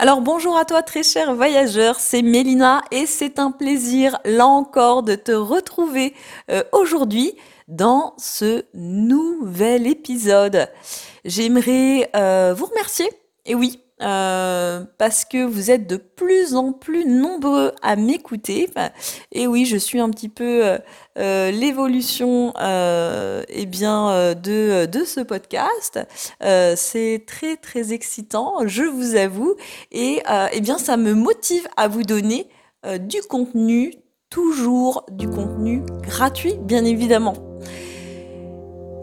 Alors bonjour à toi très cher voyageur, c'est Mélina et c'est un plaisir là encore de te retrouver euh, aujourd'hui dans ce nouvel épisode. J'aimerais euh, vous remercier, et oui, euh, parce que vous êtes de plus en plus nombreux à m'écouter. et oui, je suis un petit peu euh, euh, l'évolution eh bien de, de ce podcast. c'est très très excitant, je vous avoue, et eh bien ça me motive à vous donner du contenu, toujours du contenu gratuit, bien évidemment.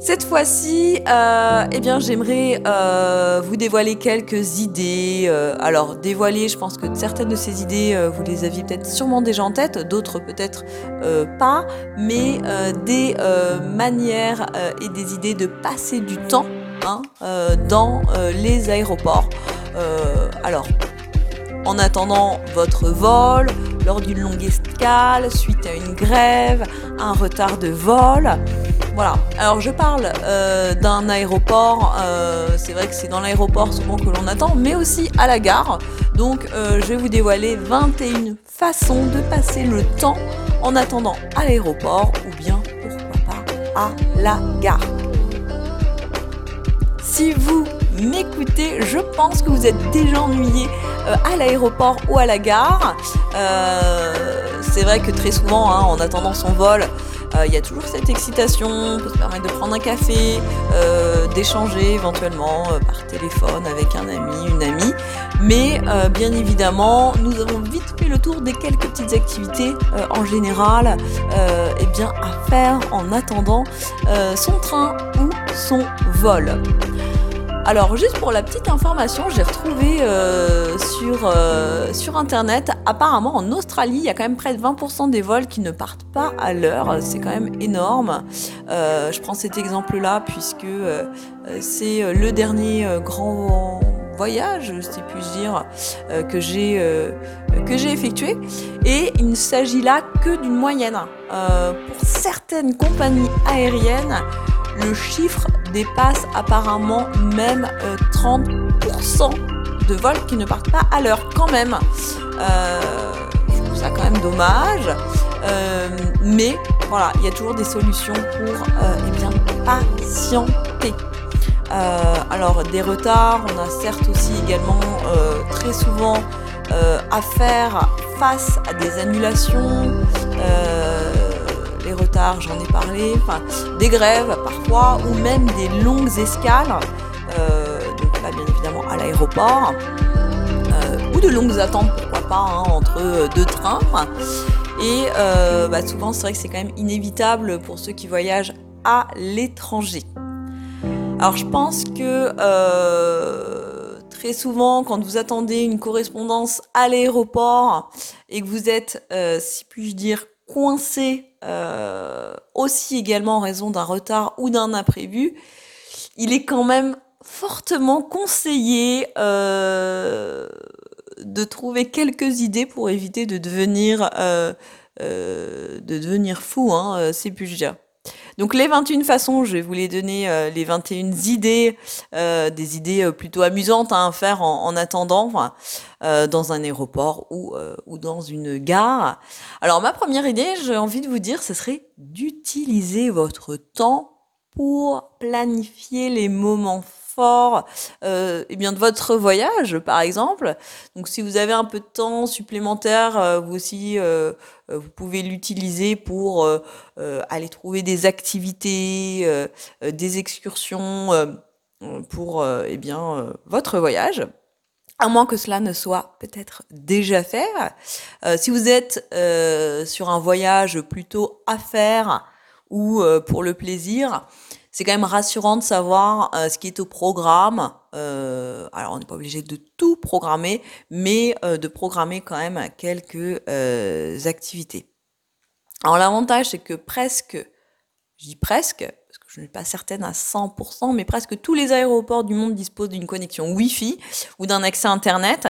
Cette fois-ci, euh, eh bien, j'aimerais euh, vous dévoiler quelques idées. Euh, alors, dévoiler, je pense que certaines de ces idées, vous les aviez peut-être sûrement déjà en tête, d'autres peut-être pas, mais des manières et des idées de passer du temps hein, dans les aéroports. alors, en attendant votre vol, lors d'une longue escale, suite à une grève, un retard de vol. Voilà. Alors je parle euh, d'un aéroport. Euh, c'est vrai que c'est dans l'aéroport souvent que l'on attend, mais aussi à la gare. Donc euh, je vais vous dévoiler 21 façons de passer le temps en attendant à l'aéroport ou bien pourquoi pas à la gare. Si vous m'écoutez, je pense que vous êtes déjà ennuyé à l'aéroport ou à la gare. c'est vrai que très souvent, hein, en attendant son vol, il euh, y a toujours cette excitation, on peut se permettre de prendre un café, euh, d'échanger éventuellement euh, par téléphone avec un ami, une amie. Mais bien évidemment, nous avons vite fait le tour des quelques petites activités en général eh bien, à faire en attendant son train ou son vol. Alors juste pour la petite information, j'ai retrouvé euh, sur, euh, sur internet, apparemment en Australie, il y a quand même près de 20% des vols qui ne partent pas à l'heure. C'est quand même énorme. Euh, je prends cet exemple-là puisque c'est le dernier grand voyage, si puis-je dire, que j'ai effectué. Et il ne s'agit là que d'une moyenne. pour certaines compagnies aériennes, le chiffre dépasse apparemment même 30% euh, de vols qui ne partent pas à l'heure quand même. Euh, je trouve ça quand même dommage. Euh, mais voilà, il y a toujours des solutions pour eh bien, patienter. alors des retards, on a certes aussi également très souvent à faire face à des annulations les retards, j'en ai parlé, enfin, des grèves parfois, ou même des longues escales, euh, donc là bien évidemment à l'aéroport, euh, ou de longues attentes, pourquoi pas, hein, entre deux trains. Et euh, bah, souvent, c'est vrai que c'est quand même inévitable pour ceux qui voyagent à l'étranger. Alors je pense que très souvent, quand vous attendez une correspondance à l'aéroport et que vous êtes, si puis-je dire, coincé euh, aussi également en raison d'un retard ou d'un imprévu, il est quand même fortement conseillé euh, de trouver quelques idées pour éviter de devenir, euh, fou, hein, c'est plus. Donc les 21 façons, je vais vous les donner, euh, les 21 idées, euh, des idées euh, plutôt amusantes à faire en, attendant dans un aéroport ou, ou dans une gare. Alors ma première idée, j'ai envie de vous dire, ce serait d'utiliser votre temps pour planifier les moments fort euh, eh bien de votre voyage, par exemple. Donc, si vous avez un peu de temps supplémentaire, euh, vous aussi, euh, vous pouvez l'utiliser pour aller trouver des activités, des excursions pour eh bien votre voyage. À moins que cela ne soit peut-être déjà fait. si vous êtes sur un voyage plutôt à faire ou pour le plaisir, c'est quand même rassurant de savoir euh, ce qui est au programme. Euh, alors, on n'est pas obligé de tout programmer, mais euh, de programmer quand même quelques activités. Alors l'avantage, c'est que presque, je dis presque, parce que je ne suis pas certaine à 100%, mais presque tous les aéroports du monde disposent d'une connexion Wi-Fi ou d'un accès Internet.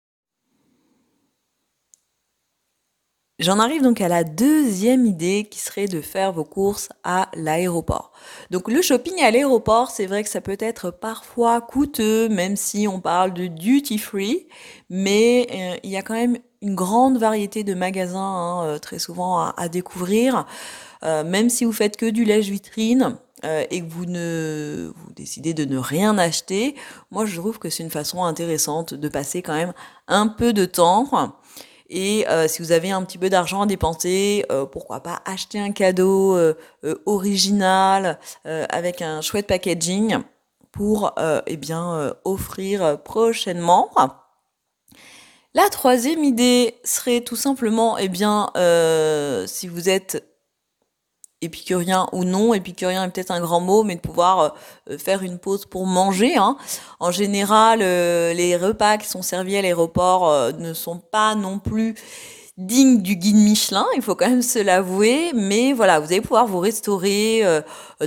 J'en arrive donc à la deuxième idée qui serait de faire vos courses à l'aéroport. Donc le shopping à l'aéroport, c'est vrai que ça peut être parfois coûteux, même si on parle de duty free, mais euh, il y a quand même une grande variété de magasins hein, euh, très souvent à, découvrir. Euh, même si vous faites que du lèche vitrine et que vous ne vous décidez de ne rien acheter, moi je trouve que c'est une façon intéressante de passer quand même un peu de temps et euh, si vous avez un petit peu d'argent à dépenser, euh, pourquoi pas acheter un cadeau euh, original avec un chouette packaging pour eh bien offrir prochainement. La troisième idée serait tout simplement, eh bien, si vous êtes épicurien ou non, épicurien est peut-être un grand mot, mais de pouvoir euh, faire une pause pour manger. Hein. En général, euh, les repas qui sont servis à l'aéroport euh, ne sont pas non plus dignes du guide Michelin, il faut quand même se l'avouer, mais voilà, vous allez pouvoir vous restaurer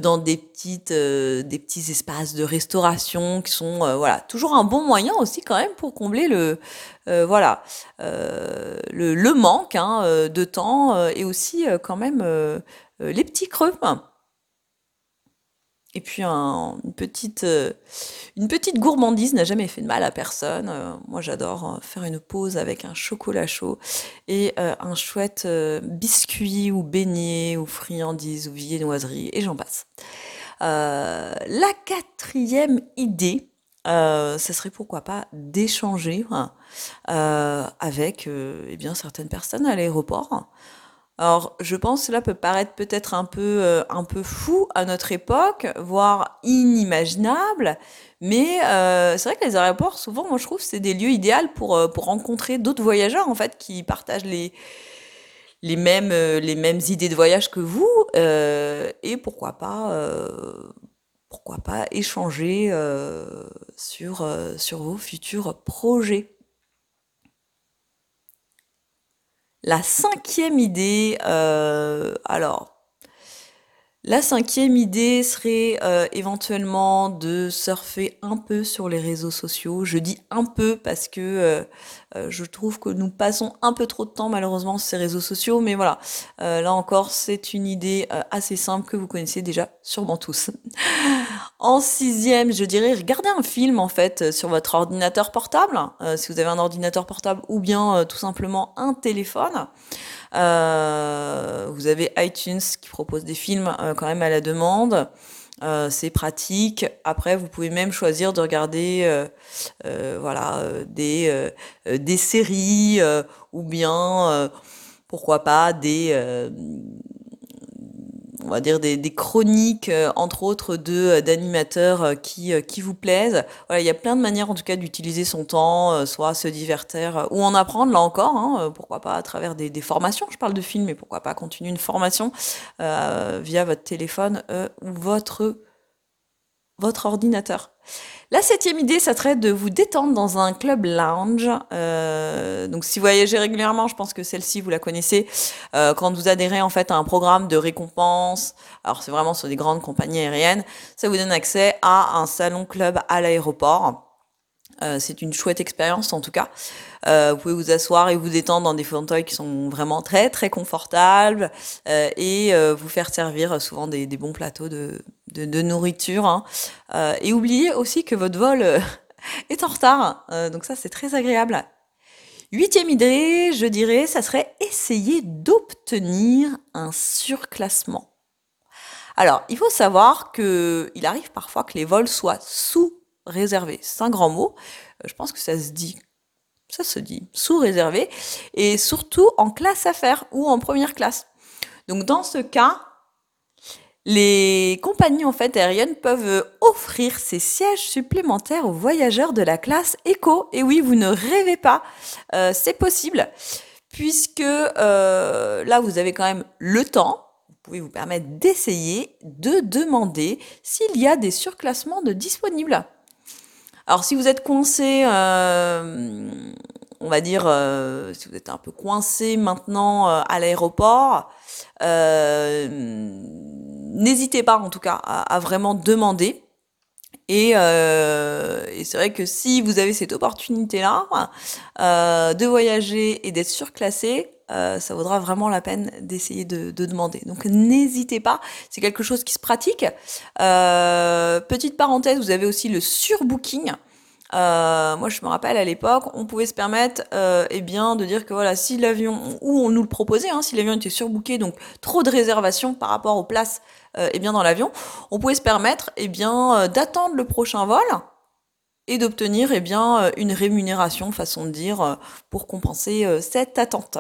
dans des petites, des petits espaces de restauration qui sont, voilà, toujours un bon moyen aussi quand même pour combler le, voilà, le, le, manque hein, de temps et aussi quand même euh, les petits creux. Et puis une, petite, euh, une petite gourmandise n'a jamais fait de mal à personne. Euh, moi j'adore faire une pause avec un chocolat chaud et un chouette biscuit ou beignet ou friandise ou viennoiserie et j'en passe. la quatrième idée, ce serait pourquoi pas d'échanger hein, avec eh bien, certaines personnes à l'aéroport. Alors, je pense que cela peut paraître peut-être un peu, euh, fou à notre époque, voire inimaginable, mais euh, c'est vrai que les aéroports, souvent, moi, je trouve, c'est des lieux idéaux pour, euh, rencontrer d'autres voyageurs, en fait, qui partagent les, mêmes, idées de voyage que vous, et pourquoi pas, échanger sur vos futurs projets. La cinquième idée, euh, alors, la cinquième idée serait euh, éventuellement de surfer un peu sur les réseaux sociaux. Je dis un peu parce que euh, euh, je trouve que nous passons un peu trop de temps malheureusement sur ces réseaux sociaux, mais voilà, euh, là encore c'est une idée euh, assez simple que vous connaissez déjà sûrement tous. en sixième, je dirais regardez un film en fait sur votre ordinateur portable, si vous avez un ordinateur portable ou bien tout simplement un téléphone. vous avez iTunes qui propose des films quand même à la demande. Euh, c'est pratique. Après, vous pouvez même choisir de regarder euh, euh, voilà, des, des séries ou bien, pourquoi pas, des, on va dire des, des chroniques, entre autres, de d'animateurs qui, qui vous plaisent. Voilà, il y a plein de manières, en tout cas, d'utiliser son temps, soit se divertir ou en apprendre, là encore. Hein, pourquoi pas à travers des, des, formations. Je parle de films, mais pourquoi pas continuer une formation via votre téléphone ou votre votre ordinateur. La septième idée, ça serait de vous détendre dans un club lounge. Euh, donc, si vous voyagez régulièrement, je pense que celle-ci, vous la connaissez. Euh, quand vous adhérez en fait à un programme de récompense, alors c'est vraiment sur des grandes compagnies aériennes, ça vous donne accès à un salon club à l'aéroport. Euh, c'est une chouette expérience en tout cas. Vous pouvez vous asseoir et vous détendre dans des fauteuils qui sont vraiment très très confortables et vous faire servir souvent des, bons plateaux de, de, nourriture. Hein. et oubliez aussi que votre vol est en retard. donc ça c'est très agréable. Huitième idée, je dirais, ça serait essayer d'obtenir un surclassement. Alors, il faut savoir qu'il arrive parfois que les vols soient sous réservé. C'est un grand mot. Euh, je pense que ça se dit. Ça se dit. Sous-réservé. Et surtout en classe affaires ou en première classe. Donc dans ce cas, les compagnies en fait aériennes peuvent offrir ces sièges supplémentaires aux voyageurs de la classe éco. Et oui, vous ne rêvez pas, euh, c'est possible, puisque euh, là vous avez quand même le temps. Vous pouvez vous permettre d'essayer de demander s'il y a des surclassements de disponibles. Alors si vous êtes coincé euh, on va dire, si vous êtes un peu coincé maintenant à l'aéroport, n'hésitez pas en tout cas à, vraiment demander. Et, c'est vrai que si vous avez cette opportunité-là de voyager et d'être surclassé, euh, ça vaudra vraiment la peine d'essayer de, demander. Donc n'hésitez pas, c'est quelque chose qui se pratique. Euh, petite parenthèse, vous avez aussi le surbooking. Euh, moi, je me rappelle à l'époque, on pouvait se permettre, eh bien, de dire que voilà, si l'avion, ou on nous le proposait, hein, si l'avion était surbooké, donc trop de réservations par rapport aux places, eh bien, dans l'avion, on pouvait se permettre, eh bien, d'attendre le prochain vol et d'obtenir, eh bien, une rémunération, façon de dire, pour compenser cette attente.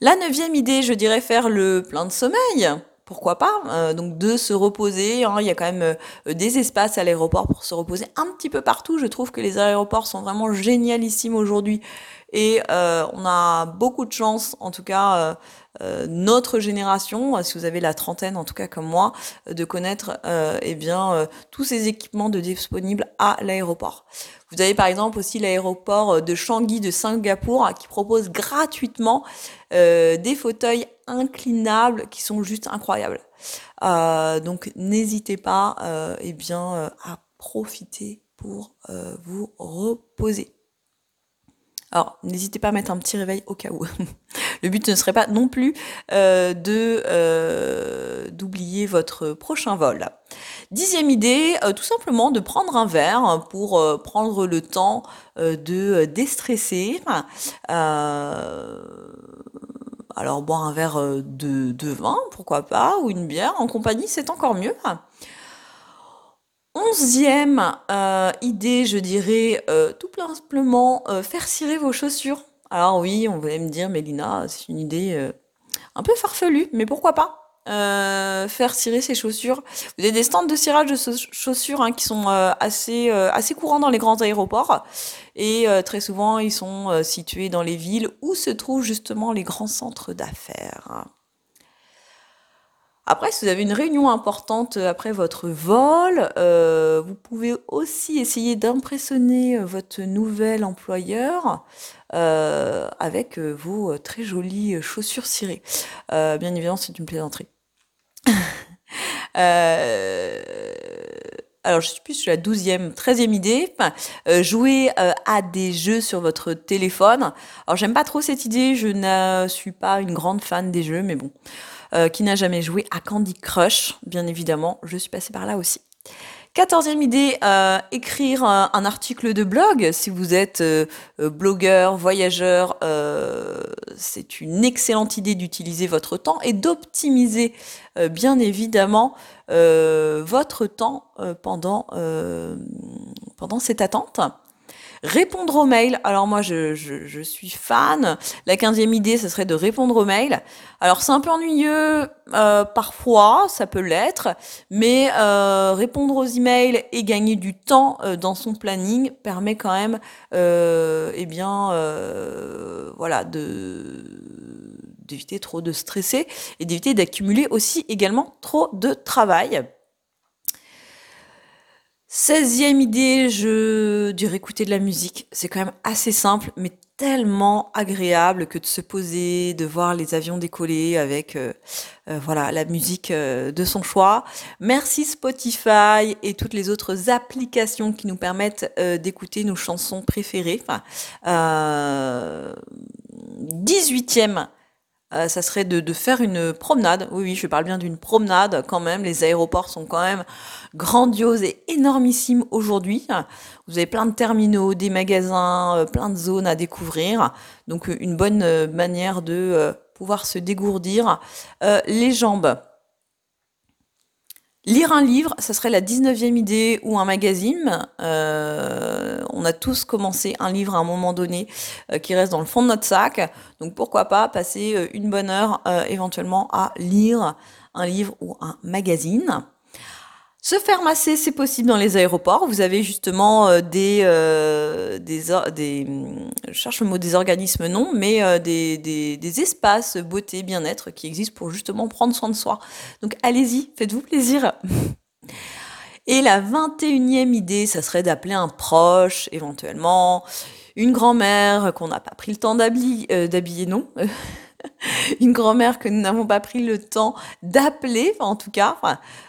La neuvième idée, je dirais faire le plein de sommeil. Pourquoi pas euh, Donc de se reposer. Hein. il y a quand même euh, des espaces à l'aéroport pour se reposer un petit peu partout. Je trouve que les aéroports sont vraiment génialissimes aujourd'hui. Et euh, on a beaucoup de chance, en tout cas notre génération, si vous avez la trentaine en tout cas comme moi, de connaître eh bien tous ces équipements de disponibles à l'aéroport. Vous avez par exemple aussi l'aéroport de Changi de Singapour qui propose gratuitement euh, des fauteuils inclinables qui sont juste incroyables. Euh, donc n'hésitez pas euh, eh bien, à profiter pour vous reposer. Alors, n'hésitez pas à mettre un petit réveil au cas où. Le but ne serait pas non plus euh, de euh, d'oublier votre prochain vol. Dixième idée, euh, tout simplement de prendre un verre pour prendre le temps de déstresser. Alors boire un verre de, de vin, pourquoi pas, ou une bière en compagnie, c'est encore mieux. Onzième euh, idée, je dirais, euh, tout simplement euh, faire cirer vos chaussures. Alors oui, on va me dire, Mélina, c'est une idée un peu farfelue, mais pourquoi pas faire cirer ses chaussures. Vous avez des stands de cirage de chaussures hein, qui sont assez, assez courants dans les grands aéroports. Et très souvent, ils sont situés dans les villes où se trouvent justement les grands centres d'affaires. Après, si vous avez une réunion importante euh, après votre vol, euh, vous pouvez aussi essayer d'impressionner euh, votre nouvel employeur avec vos très jolies chaussures cirées. bien évidemment, c'est une plaisanterie. alors, je suis plus sur la douzième, treizième idée. jouer à des jeux sur votre téléphone. Alors, j'aime pas trop cette idée. Je ne suis pas une grande fan des jeux, mais bon. Euh, qui n'a jamais joué à Candy Crush, bien évidemment, je suis passée par là aussi. Quatorzième idée, euh, écrire un, article de blog. Si vous êtes euh, blogueur, voyageur, c'est une excellente idée d'utiliser votre temps et d'optimiser bien évidemment votre temps pendant cette attente. Répondre aux mails. Alors moi, je, suis fan. La quinzième idée, ce serait de répondre aux mails. Alors c'est un peu ennuyeux euh, parfois, ça peut l'être, mais euh, répondre aux emails et gagner du temps euh, dans son planning permet quand même, eh bien, voilà, de d'éviter trop de stresser et d'éviter d'accumuler aussi également trop de travail. 16e idée, je dirais écouter de la musique. C'est quand même assez simple, mais tellement agréable que de se poser, de voir les avions décoller avec euh, euh, voilà la musique euh, de son choix. Merci Spotify et toutes les autres applications qui nous permettent d'écouter nos chansons préférées. Enfin, 18e euh, ça serait de, faire une promenade. Oui, oui, je parle bien d'une promenade quand même. Les aéroports sont quand même grandioses et énormissimes aujourd'hui. Vous avez plein de terminaux, des magasins, euh, plein de zones à découvrir. Donc euh, une bonne manière de pouvoir se dégourdir les jambes. Lire un livre, ça serait la 19e idée ou un magazine. Euh, on a tous commencé un livre à un moment donné euh, qui reste dans le fond de notre sac. Donc pourquoi pas passer euh, une bonne heure éventuellement à lire un livre ou un magazine. Se faire masser, c'est possible dans les aéroports. Vous avez justement euh, des, euh, des, je cherche le mot des organismes, non, mais euh, des, des, des, espaces beauté, bien-être qui existent pour justement prendre soin de soi. Donc allez-y, faites-vous plaisir. Et la 21e idée, ça serait d'appeler un proche, éventuellement, une grand-mère qu'on n'a pas pris le temps d'habiller, d'habiller non, une grand-mère que nous n'avons pas pris le temps d'appeler, en tout cas.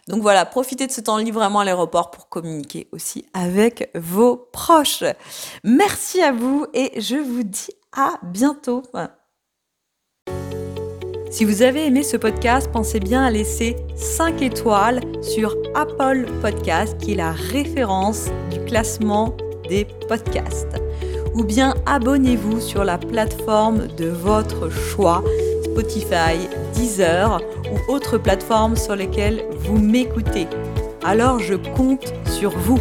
donc voilà, profitez de ce temps libre vraiment à l'aéroport pour communiquer aussi avec vos proches. Merci à vous et je vous dis à bientôt. Si vous avez aimé ce podcast, pensez bien à laisser 5 étoiles sur Apple Podcast, qui est la référence du classement des podcasts ou bien abonnez-vous sur la plateforme de votre choix, Spotify, Deezer ou autres plateformes sur lesquelles vous m'écoutez. Alors je compte sur vous.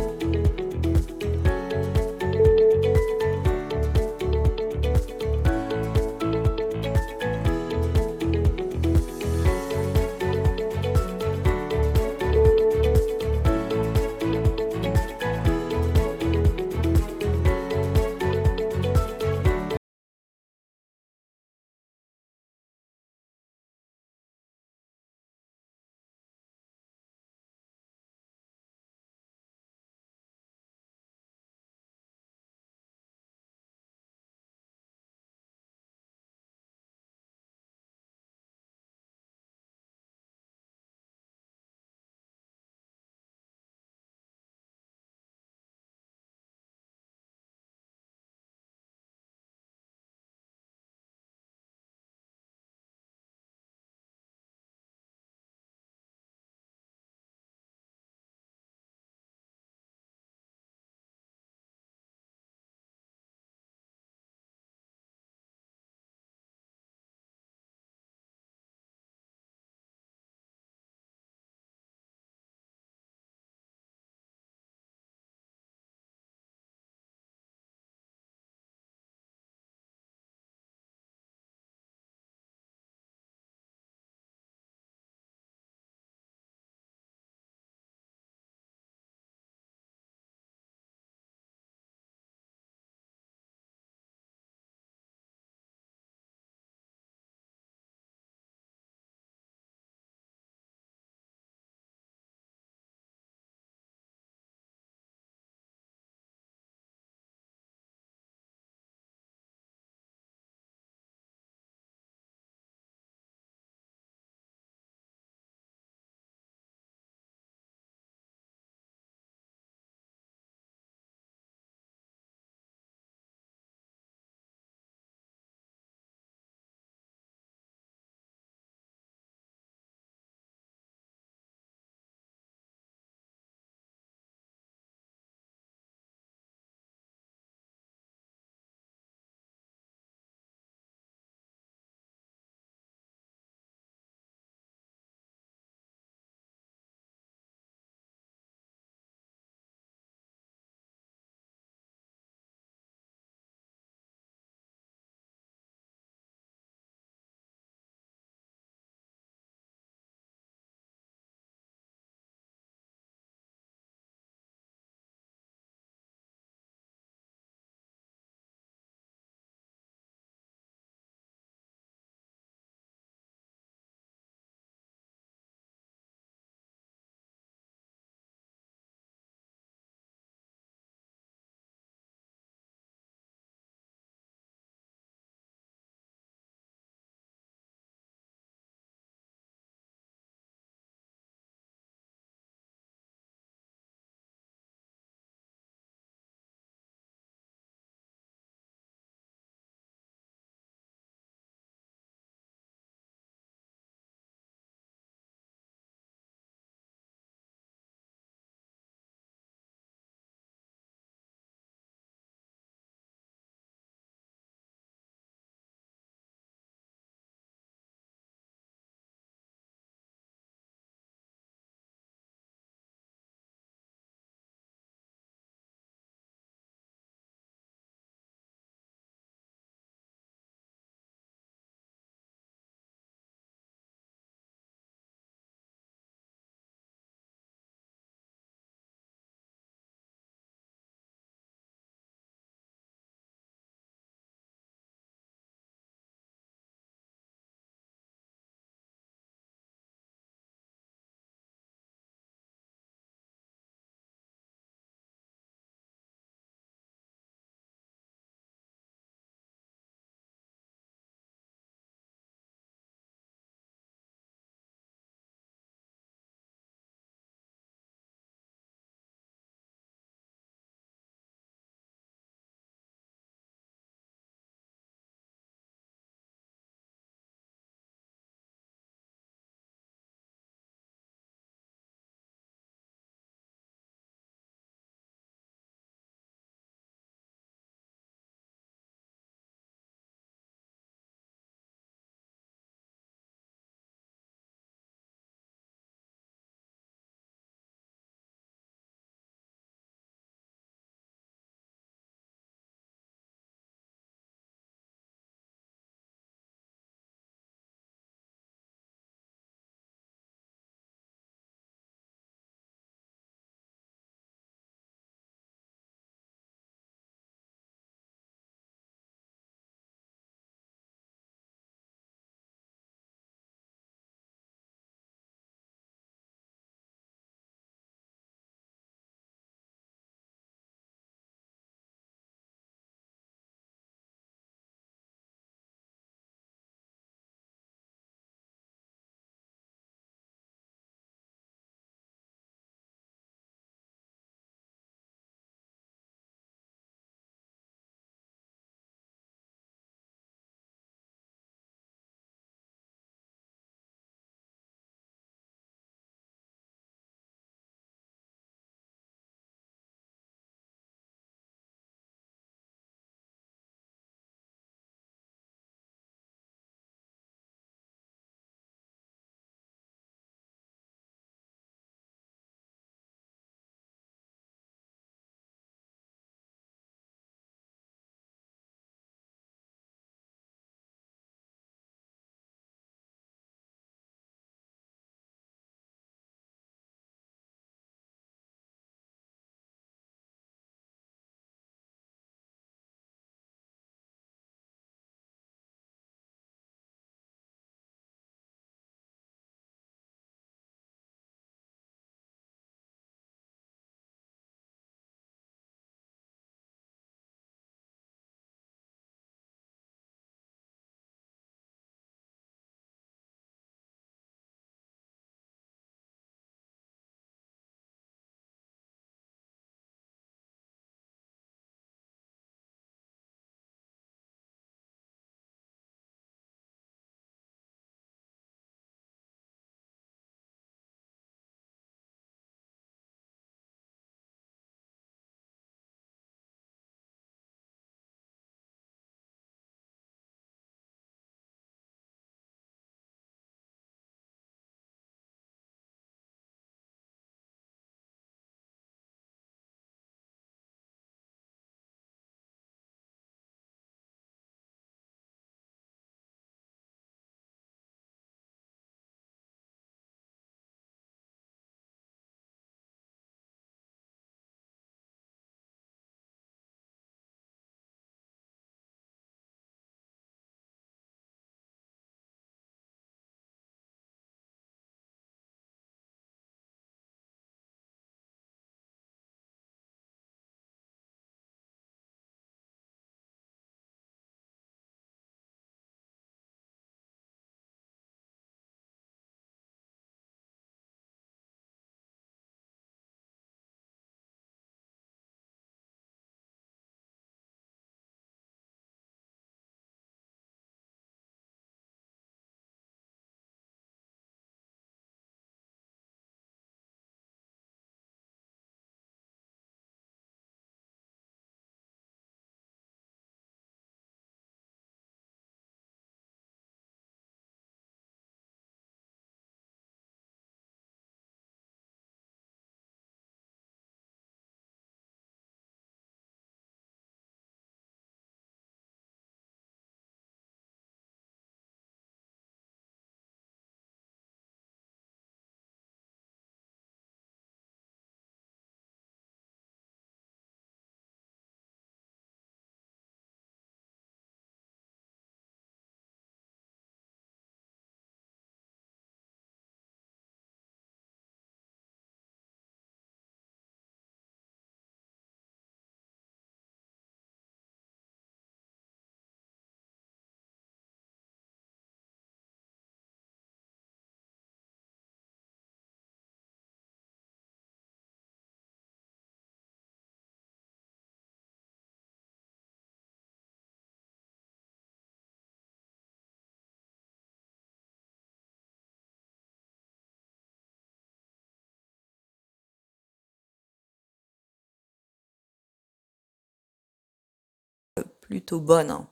Plutôt bonne.